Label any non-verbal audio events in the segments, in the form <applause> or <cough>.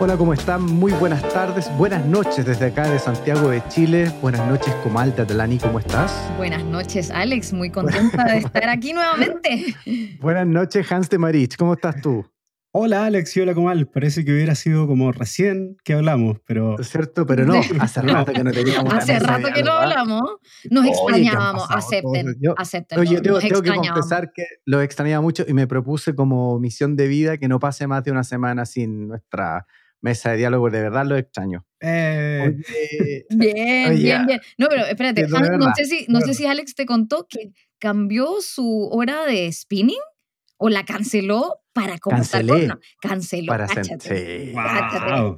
Hola, ¿cómo están? Muy buenas tardes, buenas noches desde acá de Santiago de Chile. Buenas noches, Comalta Atlani, ¿cómo estás? Buenas noches, Alex. Muy contenta de estar <laughs> aquí nuevamente. buenas noches, Hans de Marich. ¿Cómo estás tú? Hola Alex y hola Comal, parece que hubiera sido como recién que hablamos, pero... cierto, pero no, <laughs> hace rato que no teníamos Hace rato que no hablamos, nos extrañábamos, acepten, acepten. Oye, tengo, tengo que confesar que lo extrañaba mucho y me propuse como misión de vida que no pase más de una semana sin nuestra mesa de diálogo, de verdad lo extraño. Eh... <laughs> bien, bien, bien. No, pero espérate, no, sé si, no sé si Alex te contó que cambió su hora de spinning o la canceló para conversar con Canceló, para cáchate,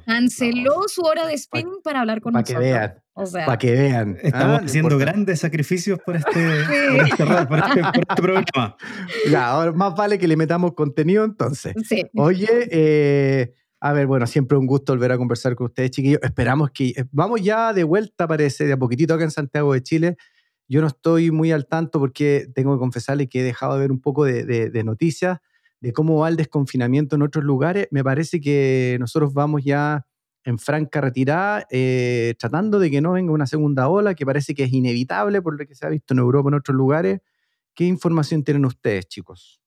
Canceló su hora de spinning para hablar con para Que vean, para que vean. Estamos ah, haciendo grandes sacrificios por este, <laughs> por este, por este, por este programa. <laughs> Ya, ahora más vale que le metamos contenido entonces. Sí. Oye, eh, a ver, bueno, siempre un gusto volver a conversar con ustedes, chiquillos. Esperamos que... Eh, vamos ya de vuelta, parece, de a poquitito acá en Santiago de Chile. Yo no estoy muy al tanto porque tengo que confesarle que he dejado de ver un poco de, noticias de cómo va el desconfinamiento en otros lugares. Me parece que nosotros vamos ya en franca retirada, eh, tratando de que no venga una segunda ola, que parece que es inevitable por lo que se ha visto en Europa, en otros lugares. ¿Qué información tienen ustedes, chicos?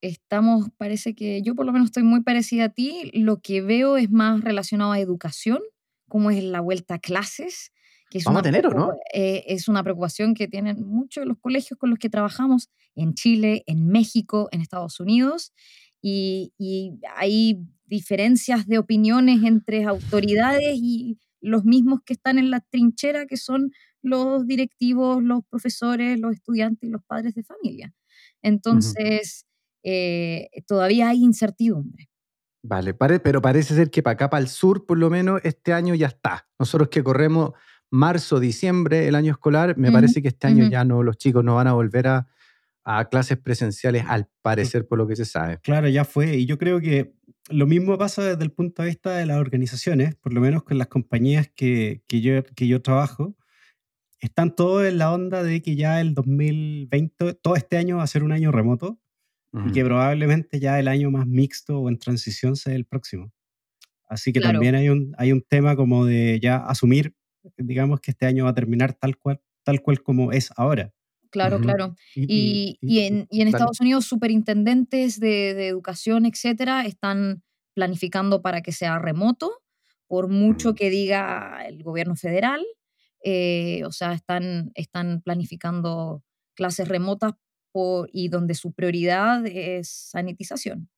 Estamos, parece que yo por lo menos estoy muy parecida a ti. Lo que veo es más relacionado a educación, cómo es la vuelta a clases Vamos a tener, ¿o no? Eh, es una preocupación que tienen muchos de los colegios con los que trabajamos en Chile, en México, en Estados Unidos, y, hay diferencias de opiniones entre autoridades y los mismos que están en la trinchera, que son los directivos, los profesores, los estudiantes y los padres de familia. Entonces, eh, todavía hay incertidumbre. Vale, pero parece ser que para acá, para el sur, por lo menos, este año ya está. Nosotros que corremos marzo, diciembre, el año escolar, me parece que este año ya no, los chicos no van a volver a, clases presenciales, al parecer, por lo que se sabe. Claro, ya fue. Y yo creo que lo mismo pasa desde el punto de vista de las organizaciones, por lo menos con las compañías que, yo, que yo trabajo. Están todos en la onda de que ya el 2020, todo este año va a ser un año remoto y que probablemente ya el año más mixto o en transición sea el próximo. Así que también hay un, hay un tema como de ya asumir digamos que este año va a terminar tal cual, tal cual como es ahora. Claro, claro. Y, en, Estados Unidos, superintendentes de, educación, etcétera, están planificando para que sea remoto, por mucho que diga el gobierno federal. Eh, o sea, están, están planificando clases remotas y donde su prioridad es sanitización.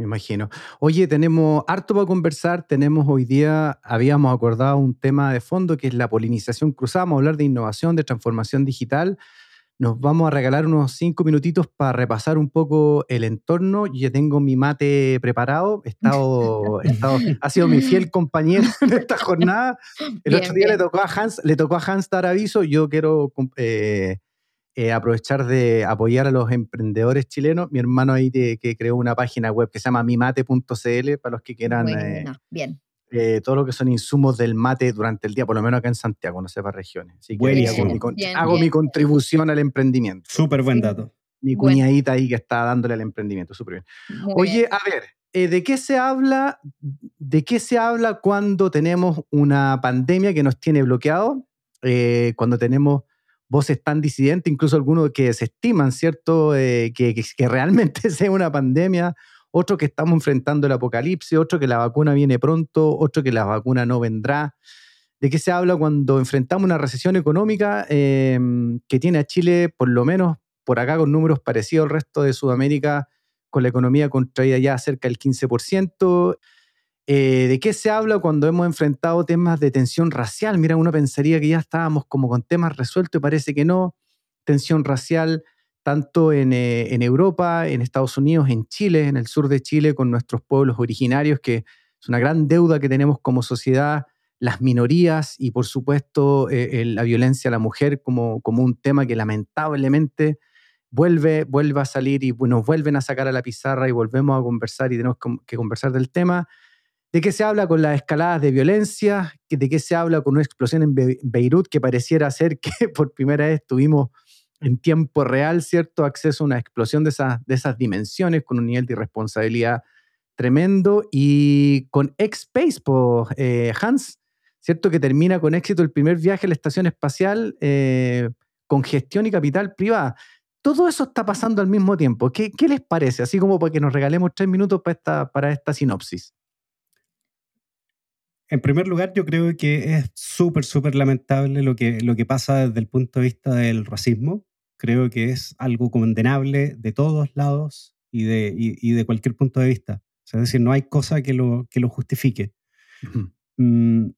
Me imagino. Oye, tenemos harto para conversar. Tenemos hoy día, habíamos acordado un tema de fondo que es la polinización cruzada. Vamos a hablar de innovación, de transformación digital. Nos vamos a regalar unos cinco minutitos para repasar un poco el entorno. Yo ya tengo mi mate preparado. He estado, ha sido mi fiel compañero <laughs> en esta jornada. El otro día le tocó a Hans, le tocó a Hans dar aviso. Yo quiero eh, eh, aprovechar de apoyar a los emprendedores chilenos. Mi hermano ahí que creó una página web que se llama mimate.cl para los que quieran eh, bien. Eh, todo lo que son insumos del mate durante el día, por lo menos acá en Santiago, no sé para regiones. Así que hago, mi, contribución al emprendimiento. Súper buen dato. Mi cuñadita ahí que está dándole al emprendimiento, súper bien. Oye, a ver, ¿de qué se habla? ¿De qué se habla cuando tenemos una pandemia que nos tiene bloqueado? cuando tenemos voces tan disidentes, incluso algunos que se estiman, ¿cierto?, eh, que, realmente <laughs> sea una pandemia, otro que estamos enfrentando el apocalipsis, otro que la vacuna viene pronto, otro que la vacuna no vendrá. ¿De qué se habla cuando enfrentamos una recesión económica em, que tiene a Chile, por lo menos por acá, con números parecidos al resto de Sudamérica, con la economía contraída ya cerca del 15%? Eh, ¿De qué se habla cuando hemos enfrentado temas de tensión racial? Mira, uno pensaría que ya estábamos como con temas resueltos y parece que no. Tensión racial tanto en, eh, en, Europa, en Estados Unidos, en Chile, en el sur de Chile, con nuestros pueblos originarios, que es una gran deuda que tenemos como sociedad, las minorías y por supuesto eh, la violencia a la mujer como, como un tema que lamentablemente vuelve, vuelve a salir y nos vuelven a sacar a la pizarra y volvemos a conversar y tenemos que conversar del tema. ¿De qué se habla con las escaladas de violencia? ¿De qué se habla con una explosión en Beirut que pareciera ser que <laughs> por primera vez tuvimos en tiempo real, ¿cierto?, acceso a una explosión de esas, de esas dimensiones con un nivel de irresponsabilidad tremendo. Y con X-Space, eh, Hans, ¿cierto? Que termina con éxito el primer viaje a la estación espacial eh, con gestión y capital privada. Todo eso está pasando al mismo tiempo. ¿Qué, les parece? Así como para que nos regalemos tres minutos para esta, para esta sinopsis. En primer lugar, yo creo que es súper, súper lamentable lo que, lo que pasa desde el punto de vista del racismo. Creo que es algo condenable de todos lados y de, y, de cualquier punto de vista. es decir, no hay cosa que lo, que lo justifique. Mm,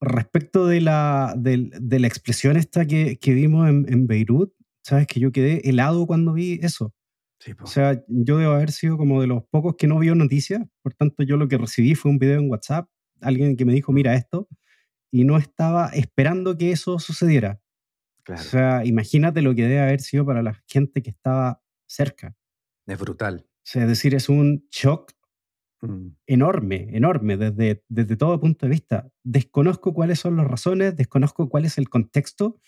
respecto de la, de, de, la expresión esta que, que vimos en, en, Beirut, sabes que yo quedé helado cuando vi eso. O sea, yo debo haber sido como de los pocos que no vio noticias, por tanto yo lo que recibí fue un video en WhatsApp, alguien que me dijo, mira esto, y no estaba esperando que eso sucediera. O sea, imagínate lo que debe haber sido para la gente que estaba cerca. Es brutal. O sea, es decir, es un shock mm. enorme, enorme desde, desde todo punto de vista. Desconozco cuáles son las razones, desconozco cuál es el contexto,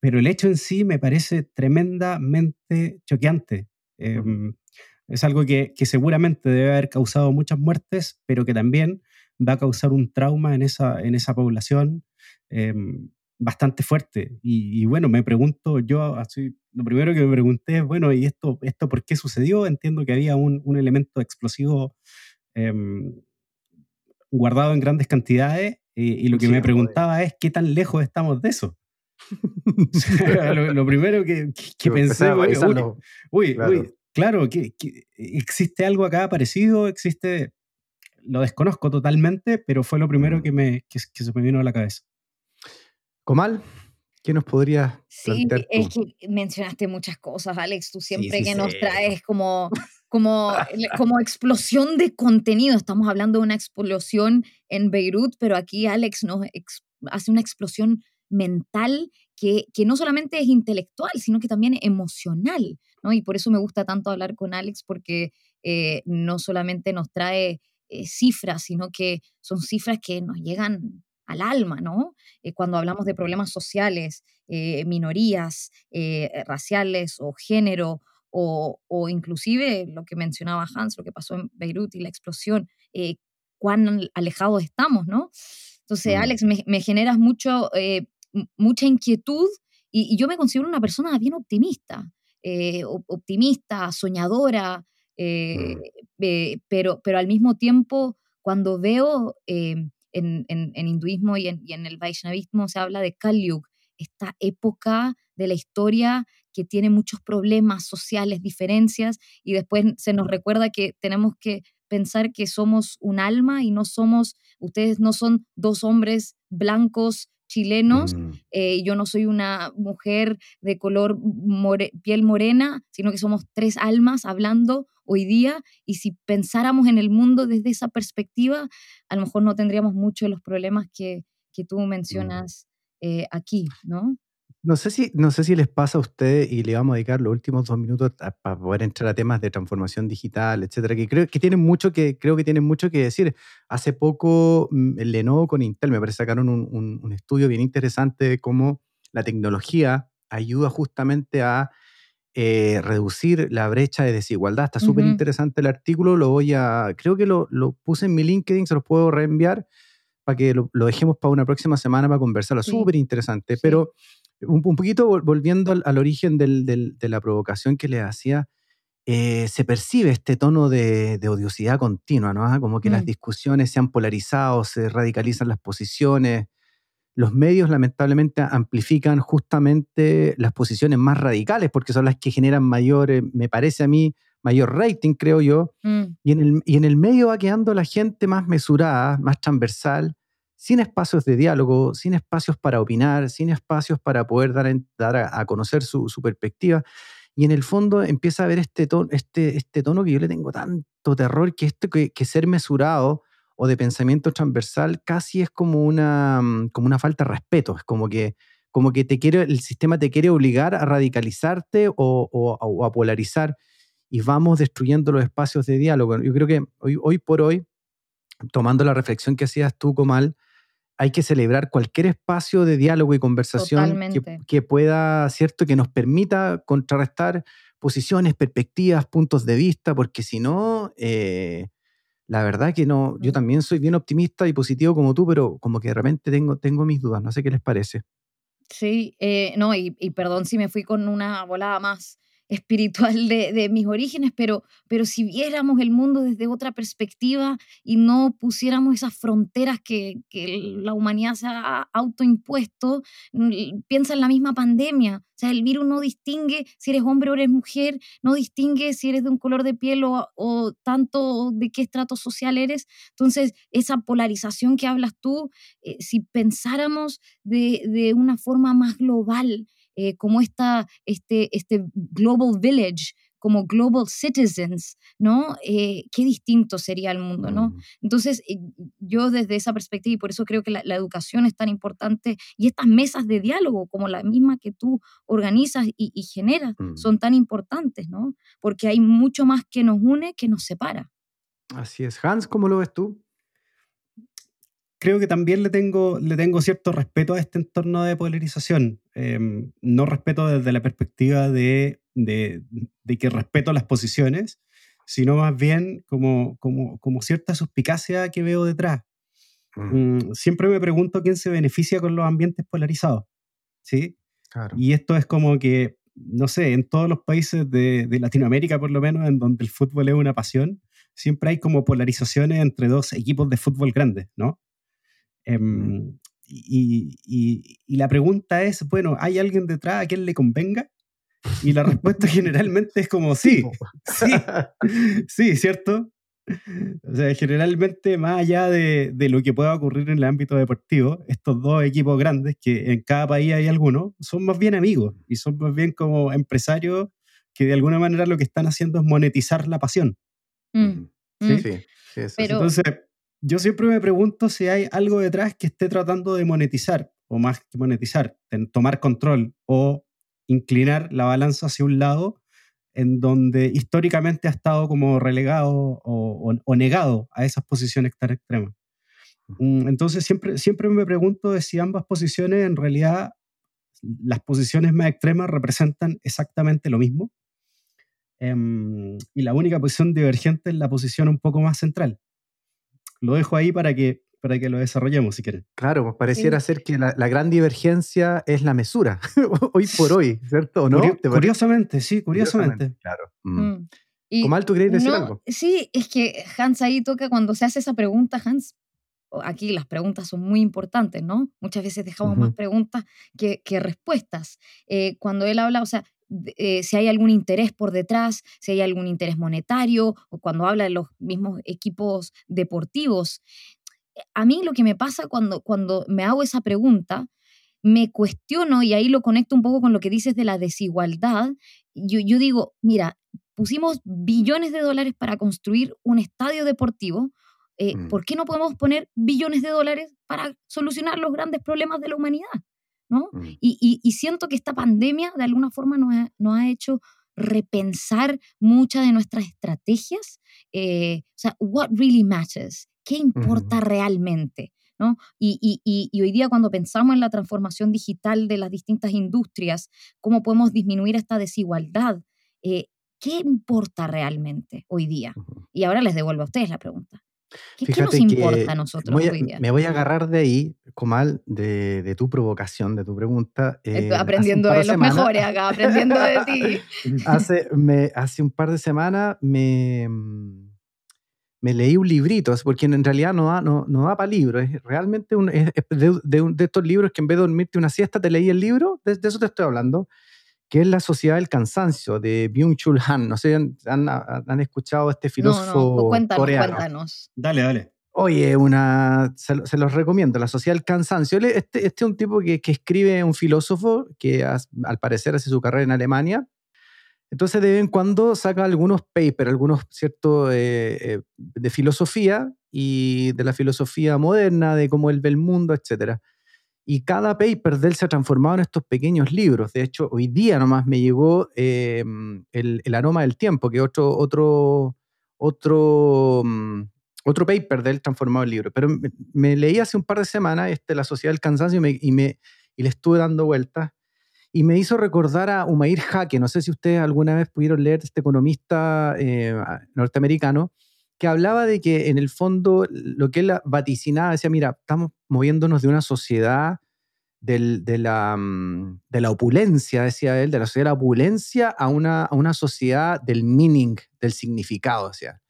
pero el hecho en sí me parece tremendamente choqueante. Em, es algo que, que, seguramente debe haber causado muchas muertes, pero que también va a causar un trauma en esa, en esa población em, bastante fuerte. Y, bueno, me pregunto, yo así, lo primero que me pregunté es, bueno, ¿y esto, esto por qué sucedió? Entiendo que había un, un elemento explosivo em, guardado en grandes cantidades y lo que me preguntaba es, ¿qué tan lejos estamos de eso? <laughs> lo, primero que, que pensé fue, uy, uy, claro, que, existe algo acá parecido, existe, lo desconozco totalmente, pero fue lo primero mm. que, me, que, se me vino a la cabeza. Comal, ¿qué nos podría Sí, es que mencionaste muchas cosas, Alex. Tú siempre que nos traes como, como, como explosión de contenido. Estamos hablando de una explosión en Beirut, pero aquí Alex nos hace una explosión mental que, que, no solamente es intelectual, sino que también emocional, ¿no? Y por eso me gusta tanto hablar con Alex, porque eh, no solamente nos trae eh, cifras, sino que son cifras que nos llegan al alma, ¿no? Eh, cuando hablamos de problemas sociales, minorías raciales o género, o, o, inclusive lo que mencionaba Hans, lo que pasó en Beirut y la explosión, cuán alejados estamos, ¿no? Entonces, mm. Alex, me, me generas mucho mucha inquietud y, yo me considero una persona bien optimista, eh, optimista, soñadora, eh, mm. eh, pero, pero al mismo tiempo cuando veo en, en, hinduismo y en, y en, el Vaishnavismo se habla de Kali esta época de la historia que tiene muchos problemas sociales, diferencias, y después se nos recuerda que tenemos que pensar que somos un alma y no somos, ustedes no son dos hombres blancos chilenos. Mm. Eh, yo no soy una mujer de color piel morena, sino que somos tres almas hablando hoy día y si pensáramos en el mundo desde esa perspectiva, a lo mejor no tendríamos muchos de los problemas que, que tú mm. mencionas eh, aquí, ¿no? No sé, si, no sé si les pasa a ustedes y le vamos a dedicar los últimos dos minutos para poder entrar a temas de transformación digital, etcétera, que creo que tienen mucho que, creo que tienen mucho que decir. Hace poco mm, Lenovo con Intel me parece sacaron un, un, estudio bien interesante de cómo la tecnología ayuda justamente a eh, reducir la brecha de desigualdad. Está súper interesante el artículo, lo voy a, creo que lo, lo, puse en mi LinkedIn, se los puedo reenviar para que lo, lo dejemos para una próxima semana para conversarlo. Súper interesante, pero un, poquito volviendo al, origen de la provocación que le hacía, eh, se percibe este tono de, odiosidad continua, ¿no? Ah, como que las mm. discusiones se han polarizado, se radicalizan las posiciones. Los medios lamentablemente amplifican justamente las posiciones más radicales porque son las que generan mayor, eh, me parece a mí, mayor rating, creo yo. Mm. Y, en el, y en el medio va quedando la gente más mesurada, más transversal, sin espacios de diálogo, sin espacios para opinar, sin espacios para poder dar, dar a, conocer su, perspectiva. Y en el fondo empieza a haber este tono, este, este tono que yo le tengo tanto terror, que, esto, que, ser mesurado o de pensamiento transversal casi es como una, como una falta de respeto. Es como que, como que te quiere, el sistema te quiere obligar a radicalizarte o, a polarizar y vamos destruyendo los espacios de diálogo. Yo creo que hoy, hoy por hoy, tomando la reflexión que hacías tú, Comal, hay que celebrar cualquier espacio de diálogo y conversación que, pueda, ¿cierto?, que nos permita contrarrestar posiciones, perspectivas, puntos de vista, porque si no, eh, la verdad que no, yo también soy bien optimista y positivo como tú, pero como que de repente tengo, tengo mis dudas, no sé qué les parece. Sí, eh, no, y, y, perdón si me fui con una volada más espiritual de, de, mis orígenes, pero, pero si viéramos el mundo desde otra perspectiva y no pusiéramos esas fronteras que, que la humanidad se ha autoimpuesto, piensa en la misma pandemia. O sea, el virus no distingue si eres hombre o eres mujer, no distingue si eres de un color de piel o, o tanto de qué estrato social eres. Entonces, esa polarización que hablas tú, eh, si pensáramos de, de una forma más global, eh, como esta, este, este Global Village, como global citizens, ¿no? Eh, qué distinto sería el mundo, ¿no? Mm. Entonces, eh, yo desde esa perspectiva, y por eso creo que la, educación es tan importante, y estas mesas de diálogo, como la misma que tú organizas y, y generas, mm. son tan importantes, ¿no? Porque hay mucho más que nos une que nos separa. Así es. Hans, ¿cómo lo ves tú? creo que también le tengo, le tengo cierto respeto a este entorno de polarización. Em, no respeto desde la perspectiva de, de, que respeto las posiciones, sino más bien como, como, como cierta suspicacia que veo detrás. Mm. Mm, siempre me pregunto quién se beneficia con los ambientes polarizados. ¿sí? Y esto es como que, no sé, en todos los países de, de Latinoamérica por lo menos, en donde el fútbol es una pasión, siempre hay como polarizaciones entre dos equipos de fútbol grandes, ¿no? Em, y, la pregunta es, bueno, ¿hay alguien detrás a quien le convenga? Y la respuesta <laughs> generalmente es como sí, sí, <laughs> <laughs> sí, ¿cierto? O sea, generalmente, más allá de, de, lo que pueda ocurrir en el ámbito deportivo, estos dos equipos grandes, que en cada país hay algunos, son más bien amigos y son más bien como empresarios que de alguna manera lo que están haciendo es monetizar la pasión. Mm, ¿Sí? Mm. sí, sí Entonces, yo siempre me pregunto si hay algo detrás que esté tratando de monetizar, o más que monetizar, tomar control o inclinar la balanza hacia un lado en donde históricamente ha estado como relegado o, negado a esas posiciones tan extremas. Mm, entonces siempre, siempre me pregunto de si ambas posiciones en realidad, las posiciones más extremas representan exactamente lo mismo. Em, y la única posición divergente es la posición un poco más central lo dejo ahí para que, para que lo desarrollemos si quieren. Claro, pues pareciera ser que la, gran divergencia es la mesura, <laughs> hoy por hoy, ¿cierto? no? curiosamente, sí, curiosamente. claro. Mm. mm. ¿tú querías decir algo? Sí, es que Hans ahí toca cuando se hace esa pregunta, Hans, aquí las preguntas son muy importantes, ¿no? Muchas veces dejamos más preguntas que, que respuestas. Eh, cuando él habla, o sea, eh, si hay algún interés por detrás, si hay algún interés monetario, o cuando habla de los mismos equipos deportivos. Eh, a mí lo que me pasa cuando, cuando me hago esa pregunta, me cuestiono, y ahí lo conecto un poco con lo que dices de la desigualdad, yo, yo digo, mira, pusimos billones de dólares para construir un estadio deportivo, eh, mm. ¿por qué no podemos poner billones de dólares para solucionar los grandes problemas de la humanidad? ¿No? Mm. Y, siento que esta pandemia de alguna forma nos ha, nos ha hecho repensar muchas de nuestras estrategias. Eh, o sea, what really matters? ¿Qué importa realmente? ¿no? Y, y, hoy día cuando pensamos en la transformación digital de las distintas industrias, cómo podemos disminuir esta desigualdad, eh, ¿qué importa realmente hoy día? Y ahora les devuelvo a ustedes la pregunta. ¿Qué, nos importa a nosotros hoy día? Me voy a agarrar de ahí, Comal, de, de tu provocación, de tu pregunta. Eh, aprendiendo de, los mejores acá, aprendiendo de ti. <laughs> hace, me, hace un par de semanas me, me leí un librito, porque en realidad no da, no, no da para libro, es realmente un, de, de, estos libros que en vez de dormirte una siesta te leí el libro, de, eso te estoy hablando que es La Sociedad del Cansancio, de Byung-Chul Han. No sé, ¿han, han, escuchado a este filósofo no, no, cuéntanos, coreano? Cuéntanos. Dale, dale. Oye, una, se, los recomiendo, La Sociedad del Cansancio. Este, este es un tipo que, que escribe, un filósofo que al parecer hace su carrera en Alemania. Entonces, de vez en cuando saca algunos papers, algunos ciertos eh, eh, de filosofía y de la filosofía moderna, de cómo él ve el mundo, etcétera. Y cada paper de él se ha transformado en estos pequeños libros. De hecho, hoy día nomás me llegó em, el, el, aroma del tiempo, que otro, otro, otro, mm, otro paper de él transformado en libro. Pero me, leí hace un par de semanas este, La Sociedad del Cansancio y, me, y, me, y le estuve dando vueltas. y me hizo recordar a Umair Jaque, no sé si ustedes alguna vez pudieron leer este economista eh, norteamericano, que hablaba de que en el fondo lo que él vaticinaba, decía, mira, estamos moviéndonos de una sociedad de, la, mm, de, la, opulencia, decía él, de la sociedad de la opulencia a una, a una sociedad del meaning, del significado. Sea,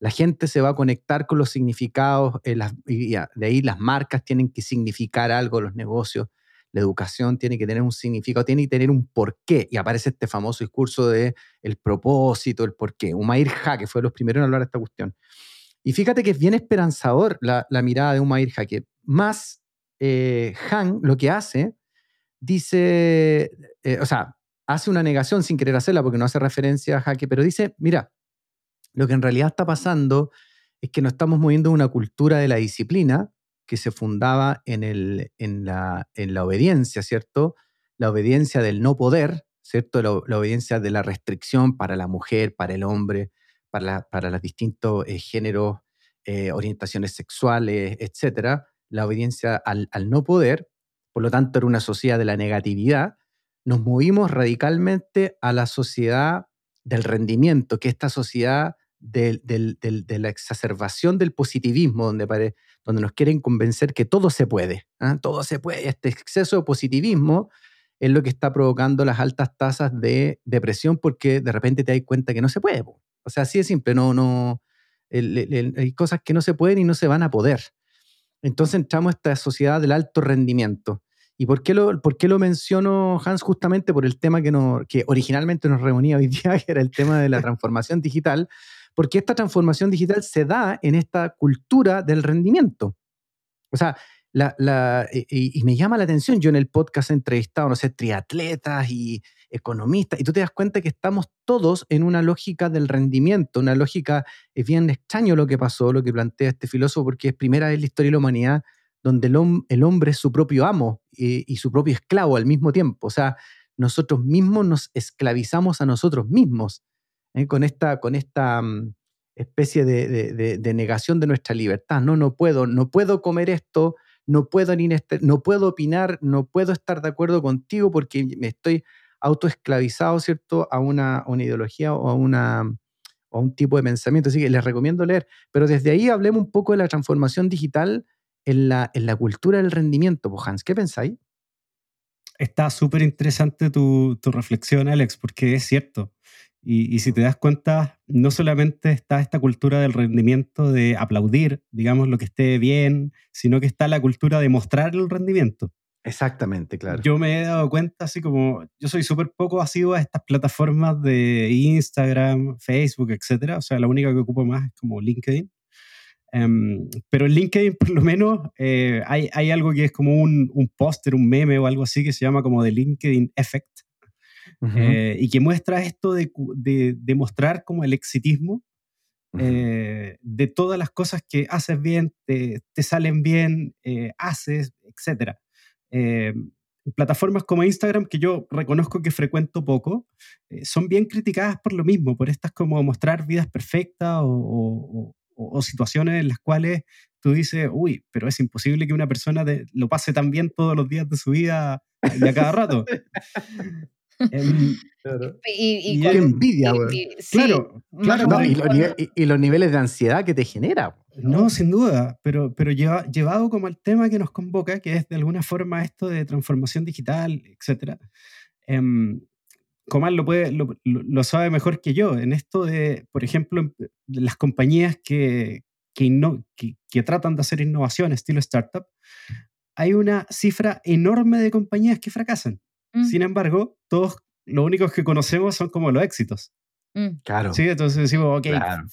la gente se va a conectar con los significados, eh, y de ahí las marcas tienen que significar algo, los negocios, la educación tiene que tener un significado, tiene que tener un porqué. Y aparece este famoso discurso de el propósito, el porqué. Umair Ha, que fue los primeros en hablar de esta cuestión. Y fíjate que es bien esperanzador la, mirada de Umair Ha, que más eh, Han lo que hace, dice, eh, o sea, hace una negación sin querer hacerla porque no hace referencia a Jaque, pero dice, mira, lo que en realidad está pasando es que nos estamos moviendo una cultura de la disciplina que se fundaba en, el, en, la, en la obediencia, ¿cierto? La obediencia del no poder, ¿cierto? La, obediencia de la restricción para la mujer, para el hombre, para, para los distintos eh, géneros, orientaciones sexuales, etcétera la obediencia al, no poder, por lo tanto era una sociedad de la negatividad, nos movimos radicalmente a la sociedad del rendimiento, que esta sociedad de, la exacerbación del positivismo, donde, donde nos quieren convencer que todo se puede, ¿ah? todo se puede. Este exceso de positivismo es lo que está provocando las altas tasas de depresión porque de repente te das cuenta que no se puede. O sea, así de simple, no, no, hay cosas que no se pueden y no se van a poder. Entonces entramos a esta sociedad del alto rendimiento. ¿Y por qué lo, por qué lo menciono, Hans? Justamente por el tema que, que originalmente nos reunía hoy <laughs> día, que era el tema de la <laughs> transformación digital, porque esta transformación digital se da en esta cultura del rendimiento. O sea, la, y, me llama la atención, yo en el podcast he entrevistado, no sé, triatletas y economistas, y tú te das cuenta que estamos todos en una lógica del rendimiento, una lógica, es bien extraño lo que pasó, lo que plantea este filósofo, porque es primera vez en la historia de la humanidad donde el, hombre es su propio amo y, su propio esclavo al mismo tiempo. O sea, nosotros mismos nos esclavizamos a nosotros mismos ¿eh? con esta, con esta mm, especie de, de, negación de nuestra libertad. No, no puedo, no puedo comer esto, no puedo, opinar, no puedo estar de acuerdo contigo porque me estoy autoesclavizado, ¿cierto?, a una, ideología o a, una, a un tipo de pensamiento. Así que les recomiendo leer. Pero desde ahí hablemos un poco de la transformación digital en la, en la cultura del rendimiento. Pues, Hans, ¿qué pensáis? Está súper interesante tu, tu reflexión, Alex, porque es cierto. Y, si te das cuenta, no solamente está esta cultura del rendimiento de aplaudir, digamos, lo que esté bien, sino que está la cultura de mostrar el rendimiento. Exactamente, claro. Yo me he dado cuenta, así como yo soy súper poco asiduo a estas plataformas de Instagram, Facebook, etcétera. O sea, la única que ocupo más es como LinkedIn. Em, pero en LinkedIn, por lo menos, eh, hay, hay, algo que es como un, un póster, un meme o algo así que se llama como The LinkedIn Effect, eh, y que muestra esto de, de, mostrar como el exitismo eh, de todas las cosas que haces bien, te, te salen bien, eh, haces, etc. plataformas como Instagram, que yo reconozco que frecuento poco, son bien criticadas por lo mismo, por estas como mostrar vidas perfectas o, o, situaciones en las cuales tú dices, uy, pero es imposible que una persona lo pase tan bien todos los días de su vida y a cada rato. <laughs> Em, <laughs> y, qué envidia, güey. claro, claro. y, los niveles de ansiedad que te genera. No, sin duda, pero, pero lleva, llevado como al tema que nos convoca, que es de alguna forma esto de transformación digital, etc. Eh, Comal lo, puede, lo, sabe mejor que yo. En esto de, por ejemplo, las compañías que, que, que tratan de hacer innovación estilo startup, hay una cifra enorme de compañías que fracasan. Sin embargo, todos los únicos que conocemos son como los éxitos. Mm. Claro. Sí, entonces decimos, ok,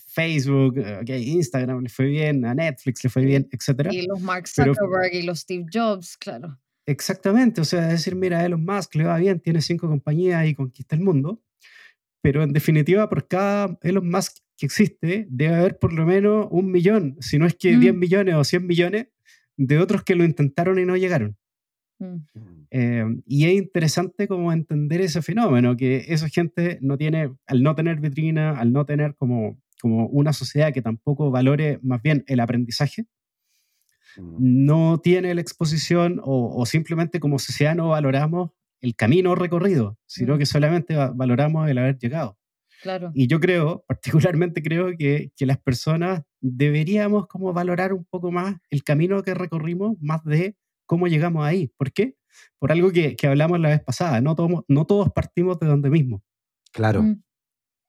Facebook, ok, Instagram le fue bien, a Netflix le fue bien, etc. Y los Mark Zuckerberg y los Steve Jobs, claro. Exactamente, o sea, decir, mira, Elon Musk le va bien, tiene cinco compañías y conquista el mundo, pero en definitiva, por cada Elon Musk que existe, debe haber por lo menos un millón, si no es que 10 mm. millones o 100 millones de otros que lo intentaron y no llegaron. Mm. Eh, y es interesante como entender ese fenómeno, que esa gente no tiene, al no tener vitrina, al no tener como, como una sociedad que tampoco valore más bien el aprendizaje, mm. no tiene la exposición o, simplemente como sociedad no valoramos el camino recorrido, sino que solamente valoramos el haber llegado. Claro. Y yo creo, particularmente creo que, que, las personas deberíamos como valorar un poco más el camino que recorrimos, más de cómo llegamos ahí. ¿Por qué? Por algo que, que hablamos la vez pasada, no todos, no todos partimos de donde mismo. Claro. Mm,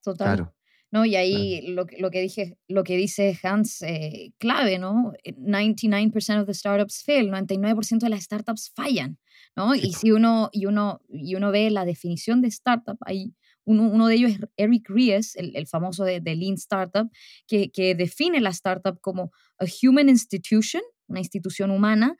total. Claro. ¿no? Y ahí lo, lo, que dije, lo que dice Hans, eh, clave, ¿no? 99% of the startups fail, 99% de las startups fallan, ¿no? Y si uno, y uno, y uno ve la definición de startup, hay uno, uno de ellos es Eric Ries, el, el famoso de, de, Lean Startup, que, que define la startup como a human institution, una institución humana,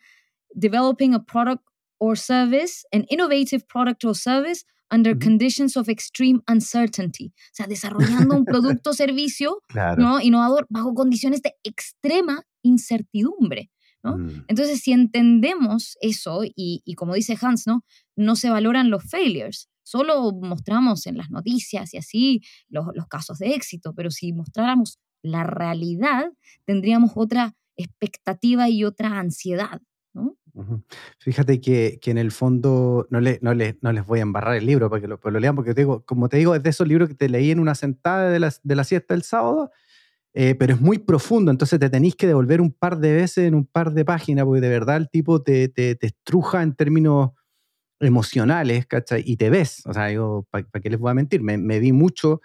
developing a product or service, an innovative product or service under conditions of extreme uncertainty. O sea, desarrollando un <laughs> producto o servicio ¿no? innovador bajo condiciones de extrema incertidumbre. ¿no? Mm. Entonces, si entendemos eso, y, y, como dice Hans, ¿no? no se valoran los failures, solo mostramos en las noticias y así los, los casos de éxito, pero si mostráramos la realidad, tendríamos otra expectativa y otra ansiedad. Fíjate que, que, en el fondo no, le, no, le, no, les voy a embarrar el libro para que lo, lo lean, porque te digo, como te digo, es de esos libros que te leí en una sentada de la, de la siesta del sábado, eh, pero es muy profundo, entonces te tenéis que devolver un par de veces en un par de páginas, porque de verdad el tipo te, te, te estruja en términos emocionales, ¿cachai? Y te ves, o sea, yo, ¿para qué les voy a mentir? Me, vi mucho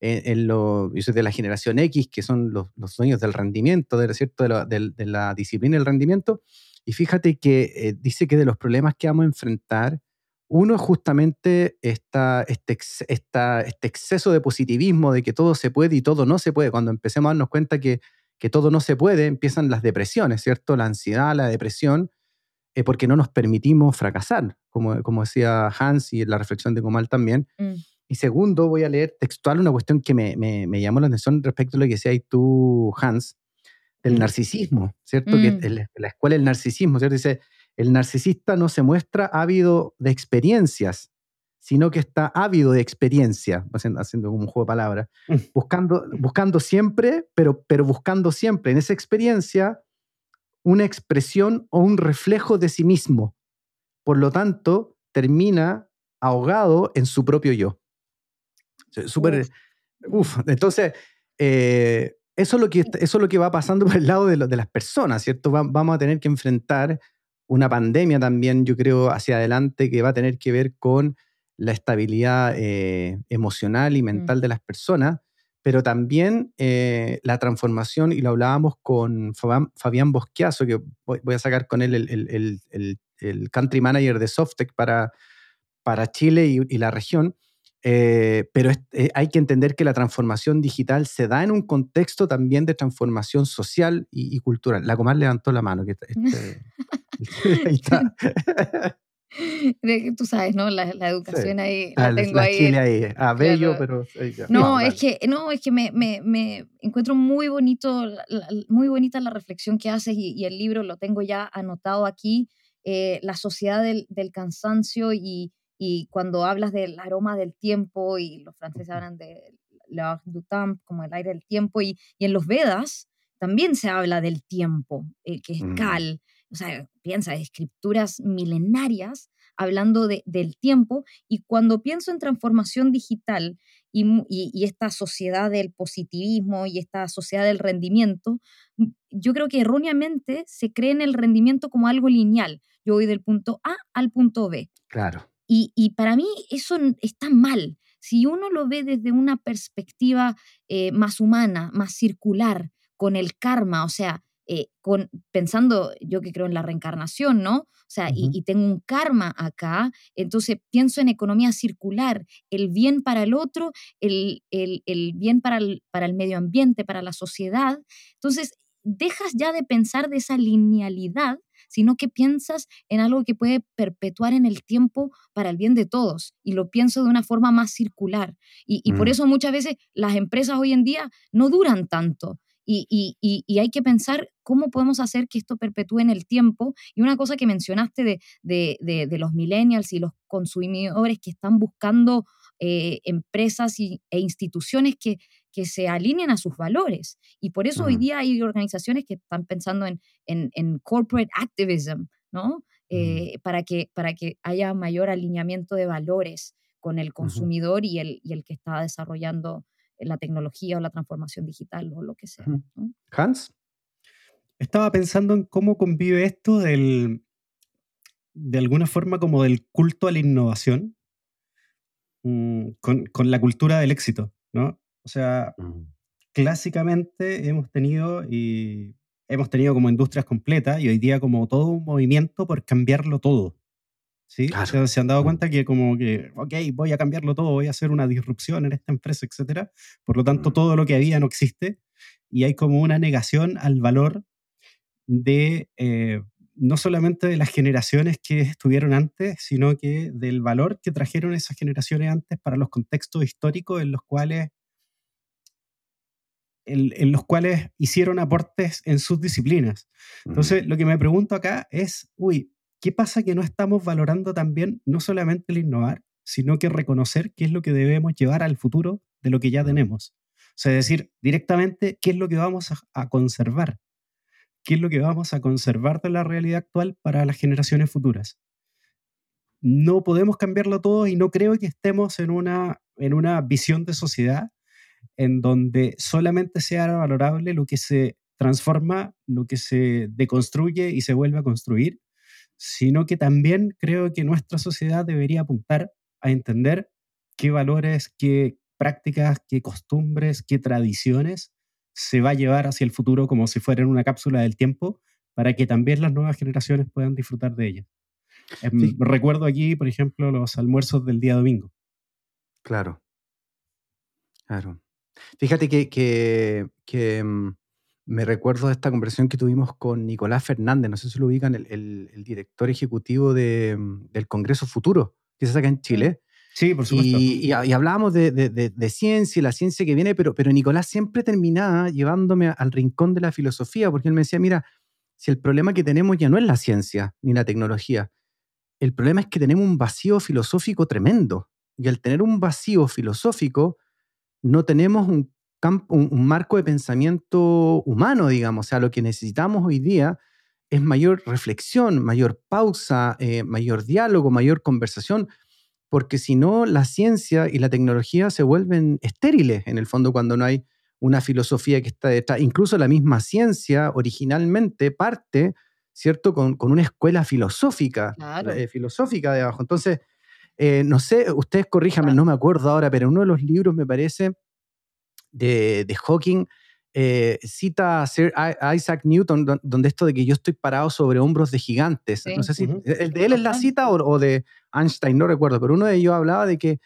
en, en lo, yo soy de la generación X, que son los, los dueños del rendimiento, de, ¿cierto? De, la, de, la disciplina del rendimiento, y fíjate que eh, dice que de los problemas que vamos a enfrentar, uno es justamente esta, este, esta, este exceso de positivismo de que todo se puede y todo no se puede. Cuando empecemos a darnos cuenta que, que todo no se puede, empiezan las depresiones, ¿cierto? La ansiedad, la depresión, eh, porque no nos permitimos fracasar, como, como decía Hans y en la reflexión de Comal también. Mm. Y segundo, voy a leer textual una cuestión que me, me, me, llamó la atención respecto a lo que decías tú, Hans, del narcisismo, ¿cierto? Que mm. la escuela del narcisismo, ¿cierto? Dice, el narcisista no se muestra ávido de experiencias, sino que está ávido de experiencia, haciendo, como un juego de palabras, mm. buscando, buscando siempre, pero, pero buscando siempre en esa experiencia una expresión o un reflejo de sí mismo. Por lo tanto, termina ahogado en su propio yo. Súper... Uf, entonces, eh, eso es lo que, eso es lo que va pasando por el lado de, de las personas, ¿cierto? vamos a tener que enfrentar una pandemia también, yo creo, hacia adelante que va a tener que ver con la estabilidad eh, emocional y mm. mental de las personas, pero también eh, la transformación, y lo hablábamos con Fabián, Bosquiazo, que voy, a sacar con él el, el, el, country manager de Softec para, para Chile y, y la región, eh, pero eh, hay que entender que la transformación digital se da en un contexto también de transformación social y, cultural. La Comar levantó la mano. Que este, <laughs> <laughs> ahí está. Tú sabes, ¿no? La, educación ahí la, ah, tengo ahí. Chile ahí. Ah, bello, pero. No, es que, no, es que me, me, me encuentro muy bonito, muy bonita la reflexión que haces y, el libro lo tengo ya anotado aquí. Eh, la sociedad del, del cansancio y, y cuando hablas del aroma del tiempo, y los franceses hablan de l'air du temps, como el aire del tiempo, y, y, en los Vedas también se habla del tiempo, eh, que es mm. Kal. O sea, piensa, escrituras milenarias hablando de, del tiempo, y cuando pienso en transformación digital y, y, y, esta sociedad del positivismo y esta sociedad del rendimiento, yo creo que erróneamente se cree en el rendimiento como algo lineal. Yo voy del punto A al punto B. Claro. Y, para mí eso está mal. Si uno lo ve desde una perspectiva eh, más humana, más circular, con el karma, o sea, eh, con, pensando, yo que creo en la reencarnación, ¿no? O sea, y, tengo un karma acá, entonces pienso en economía circular, el bien para el otro, el, el, el bien para el, para el medio ambiente, para la sociedad. Entonces, dejas ya de pensar de esa linealidad sino que piensas en algo que puede perpetuar en el tiempo para el bien de todos. Y lo pienso de una forma más circular. Y, por mm. eso muchas veces las empresas hoy en día no duran tanto. Y, y, hay que pensar cómo podemos hacer que esto perpetúe en el tiempo. Y una cosa que mencionaste de, de, de, los millennials y los consumidores que están buscando eh, empresas e instituciones que, que se alineen a sus valores. Y por eso hoy día hay organizaciones que están pensando en, en, corporate activism, ¿no? eh, para, que, para que haya mayor alineamiento de valores con el consumidor y, el, y el que está desarrollando la tecnología o la transformación digital o lo que sea. Hans. Estaba pensando en cómo convive esto del, de alguna forma como del culto a la innovación mm, con, con, la cultura del éxito, ¿no? O sea, clásicamente hemos tenido y hemos tenido como industrias completas y hoy día como todo un movimiento por cambiarlo todo. ¿Sí? se han dado cuenta que como que, ok, voy a cambiarlo todo, voy a hacer una disrupción en esta empresa, etc. Por lo tanto, todo lo que había no existe y hay como una negación al valor de eh, no solamente de las generaciones que estuvieron antes, sino que del valor que trajeron esas generaciones antes para los contextos históricos en los cuales, en, los cuales hicieron aportes en sus disciplinas. Entonces, lo que me pregunto acá es, uy, ¿qué pasa que no estamos valorando también no solamente el innovar, sino que reconocer qué es lo que debemos llevar al futuro de lo que ya tenemos? O sea, decir directamente qué es lo que vamos a conservar qué es lo que vamos a conservar de la realidad actual para las generaciones futuras. No podemos cambiarlo todo y no creo que estemos en una, en una visión de sociedad en donde solamente sea valorable lo que se transforma, lo que se deconstruye y se vuelve a construir, sino que también creo que nuestra sociedad debería apuntar a entender qué valores, qué prácticas, qué costumbres, qué tradiciones se va a llevar hacia el futuro como si fuera en una cápsula del tiempo para que también las nuevas generaciones puedan disfrutar de ella. Em, recuerdo aquí, por ejemplo, los almuerzos del día domingo. Claro. Claro. Fíjate que, que, mm, me recuerdo de esta conversación que tuvimos con Nicolás Fernández, no sé si lo ubican, el, el, director ejecutivo de, mm, del Congreso Futuro, que se saca en Chile. Sí, por supuesto. Y, hablábamos de, de, ciencia y la ciencia que viene, pero, pero Nicolás siempre terminaba llevándome al rincón de la filosofía, porque él me decía, mira, si el problema que tenemos ya no es la ciencia ni la tecnología, el problema es que tenemos un vacío filosófico tremendo. Y al tener un vacío filosófico, no tenemos un, un, marco de pensamiento humano, digamos. O sea, lo que necesitamos hoy día es mayor reflexión, mayor pausa, eh, mayor diálogo, mayor conversación porque si no, la ciencia y la tecnología se vuelven estériles en el fondo cuando no hay una filosofía que está detrás. Incluso la misma ciencia originalmente parte, ¿cierto?, con, una escuela filosófica, eh, filosófica de abajo. Entonces, eh, no sé, ustedes corríjanme, no me acuerdo ahora, pero en uno de los libros me parece de, de Hawking, eh, cita a Sir Isaac Newton, donde esto de que yo estoy parado sobre hombros de gigantes. No sé si el de él es la cita o, de Einstein, no recuerdo, pero uno de ellos hablaba de que,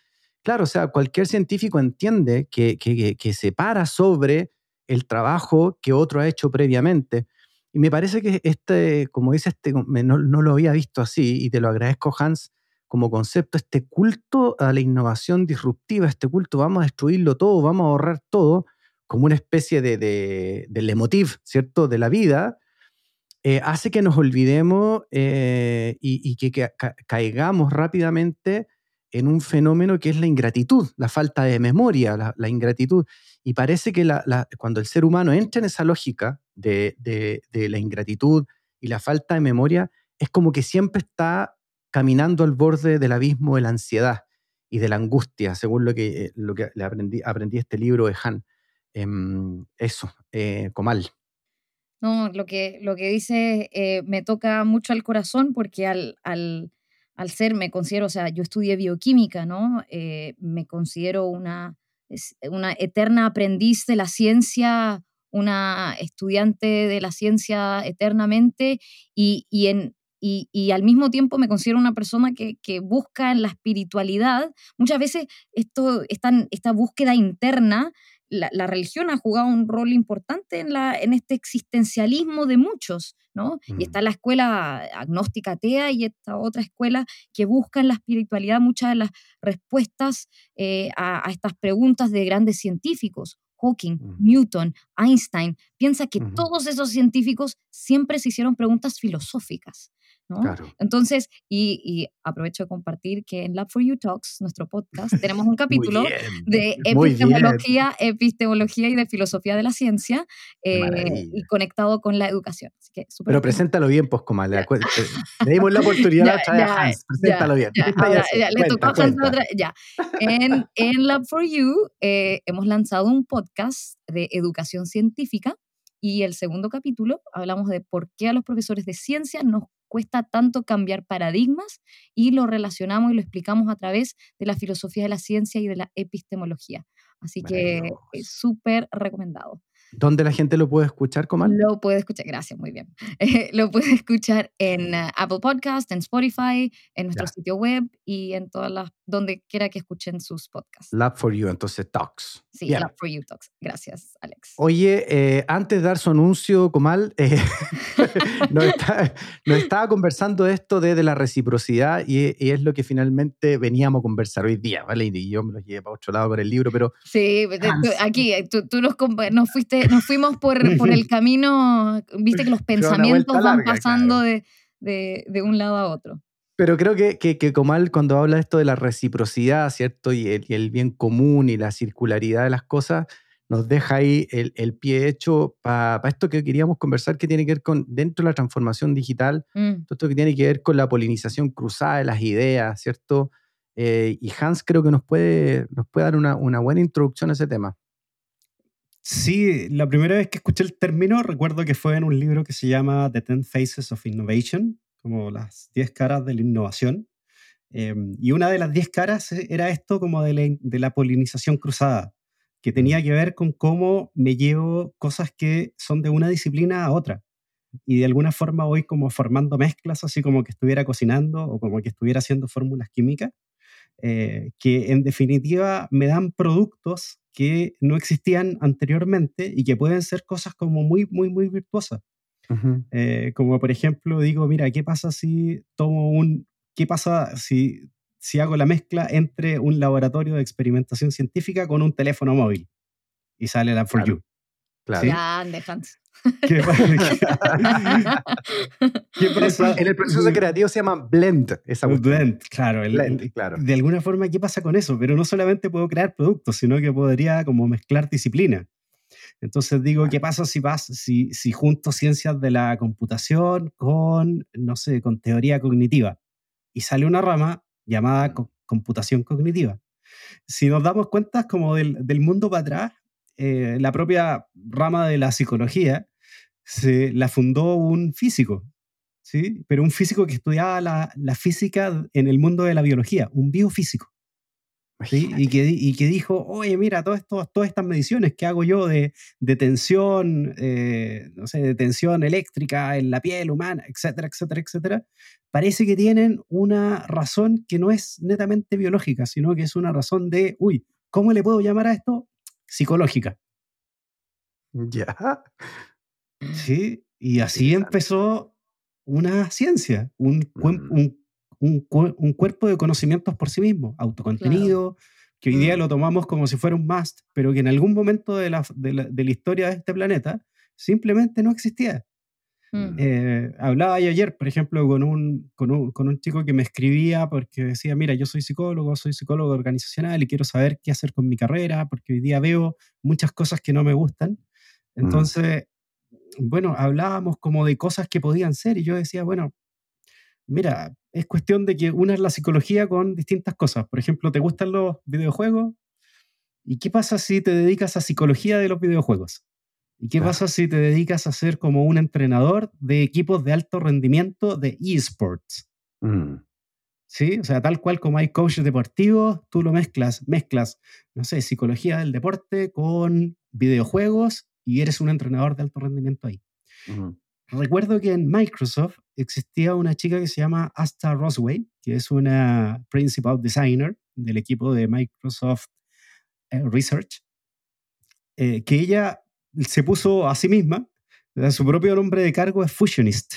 claro, o sea, cualquier científico entiende que, que, se para sobre el trabajo que otro ha hecho previamente. Y me parece que este, como dice este, no, no lo había visto así, y te lo agradezco, Hans, como concepto, este culto a la innovación disruptiva, este culto, vamos a destruirlo todo, vamos a ahorrar todo como una especie de, de, de ¿cierto?, de la vida, eh, hace que nos olvidemos eh, y, que, caigamos rápidamente en un fenómeno que es la ingratitud, la falta de memoria, la, ingratitud. Y parece que cuando el ser humano entra en esa lógica de, de, la ingratitud y la falta de memoria, es como que siempre está caminando al borde del abismo de la ansiedad y de la angustia, según lo que, lo que aprendí, aprendí este libro de Han. Em, eso, eh, Comal. No, lo que, lo que dice eh, me toca mucho al corazón porque al, al, al, ser, me considero, o sea, yo estudié bioquímica, ¿no? Eh, me considero una, una eterna aprendiz de la ciencia, una estudiante de la ciencia eternamente y, y en, y, y, al mismo tiempo me considero una persona que, que busca en la espiritualidad. Muchas veces esto, esta, esta búsqueda interna la, religión ha jugado un rol importante en, la, en este existencialismo de muchos, ¿no? Y está la escuela agnóstica atea y esta otra escuela que busca en la espiritualidad muchas de las respuestas eh, a, estas preguntas de grandes científicos. Hawking, Newton, Einstein, piensa que todos esos científicos siempre se hicieron preguntas filosóficas. Entonces, y, aprovecho de compartir que en Lab for You Talks, nuestro podcast, tenemos un <laughs> capítulo de epistemología, epistemología y de filosofía de la ciencia eh, y conectado con la educación. Pero preséntalo bien, pues, como le, dimos la oportunidad a <laughs> Hans. Preséntalo bien. Ya, le tocó a Hans otra. Ya. En, en Lab for You eh, hemos lanzado un podcast de educación científica y el segundo capítulo hablamos de por qué a los profesores de ciencia nos cuesta tanto cambiar paradigmas y lo relacionamos y lo explicamos a través de la filosofía de la ciencia y de la epistemología. Así que es súper recomendado. ¿Dónde la gente lo puede escuchar, Comal? Lo puede escuchar, gracias, muy bien. <laughs> lo puede escuchar en uh, Apple Podcast, en Spotify, en nuestro sitio web y en todas las, donde quiera que escuchen sus podcasts. Lab for You, entonces Talks. Sí, Lab for You Talks. Gracias, Alex. Oye, eh, antes de dar su anuncio, Comal, eh, <laughs> nos, estaba conversando esto de, la reciprocidad y, es lo que finalmente veníamos a conversar hoy día, ¿vale? Y yo me lo llevé para otro lado con el libro, pero... Sí, aquí tú, tú nos, nos fuiste nos fuimos por, por el camino, viste que los pensamientos van pasando de, de, de, un lado a otro. Pero creo que, que, que, Comal cuando habla esto de la reciprocidad, ¿cierto? Y el, y el, bien común y la circularidad de las cosas, nos deja ahí el, el pie hecho para esto que queríamos conversar, que tiene que ver con, dentro de la transformación digital, mm. esto que tiene que ver con la polinización cruzada de las ideas, ¿cierto? Eh, y Hans creo que nos puede, nos puede dar una, una buena introducción a ese tema. Sí, la primera vez que escuché el término recuerdo que fue en un libro que se llama The Ten Faces of Innovation, como las 10 caras de la innovación. Em, y una de las 10 caras e, era esto como de la, de la, polinización cruzada, que tenía que ver con cómo me llevo cosas que son de una disciplina a otra. Y de alguna forma voy como formando mezclas, así como que estuviera cocinando o como que estuviera haciendo fórmulas químicas, eh, que en definitiva me dan productos que no existían anteriormente y que pueden ser cosas como muy, muy, muy virtuosas. Eh, como por ejemplo, digo, mira, ¿qué pasa si tomo un, qué pasa si, si hago la mezcla entre un laboratorio de experimentación científica con un teléfono móvil? Y sale la For You. Claro. <laughs> ¿Qué, pasa? En el proceso creativo se llama blend. Esa blend, claro, claro. De alguna forma, ¿qué pasa con eso? Pero no solamente puedo crear productos, sino que podría como mezclar disciplina. Entonces digo, ¿qué pasa si, vas, si, si junto ciencias de la computación con, no sé, con teoría cognitiva? Y sale una rama llamada computación cognitiva. Si nos damos cuenta como del, del mundo para atrás, eh, la propia rama de la psicología se la fundó un físico, ¿sí? Pero un físico que estudiaba la, la física en el mundo de la biología, un biofísico. ¿sí? Y, que, y que dijo, oye, mira, todo esto, todas estas mediciones que hago yo de, de tensión, eh, no sé, de tensión eléctrica en la piel humana, etcétera, etcétera, etcétera, parece que tienen una razón que no es netamente biológica, sino que es una razón de, uy, ¿cómo le puedo llamar a esto? Psicológica. Ya. Sí, y así empezó una ciencia, un, mm. un, un, cuerpo de conocimientos por sí mismo, autocontenido, que hoy día mm. lo tomamos como si fuera un must, pero que en algún momento de la, de la, de la historia de este planeta simplemente no existía. Mm. Eh, hablaba yo ayer, por ejemplo, con un, con un, con, un, chico que me escribía porque decía, mira, yo soy psicólogo, soy psicólogo organizacional y quiero saber qué hacer con mi carrera porque hoy día veo muchas cosas que no me gustan. Mm. Entonces, bueno, hablábamos como de cosas que podían ser y yo decía, bueno, mira, es cuestión de que una es la psicología con distintas cosas. Por ejemplo, ¿te gustan los videojuegos? ¿Y qué pasa si te dedicas a psicología de los videojuegos? ¿Y qué pasa si te dedicas a ser como un entrenador de equipos de alto rendimiento de esports? Mm. ¿Sí? O sea, tal cual como hay coaches deportivos, tú lo mezclas, mezclas, no sé, psicología del deporte con videojuegos y eres un entrenador de alto rendimiento ahí. Recuerdo que en Microsoft existía una chica que se llama Asta Rosway, que es una principal designer del equipo de Microsoft eh, Research, eh, que ella se puso a sí misma, su propio nombre de cargo es Fusionist.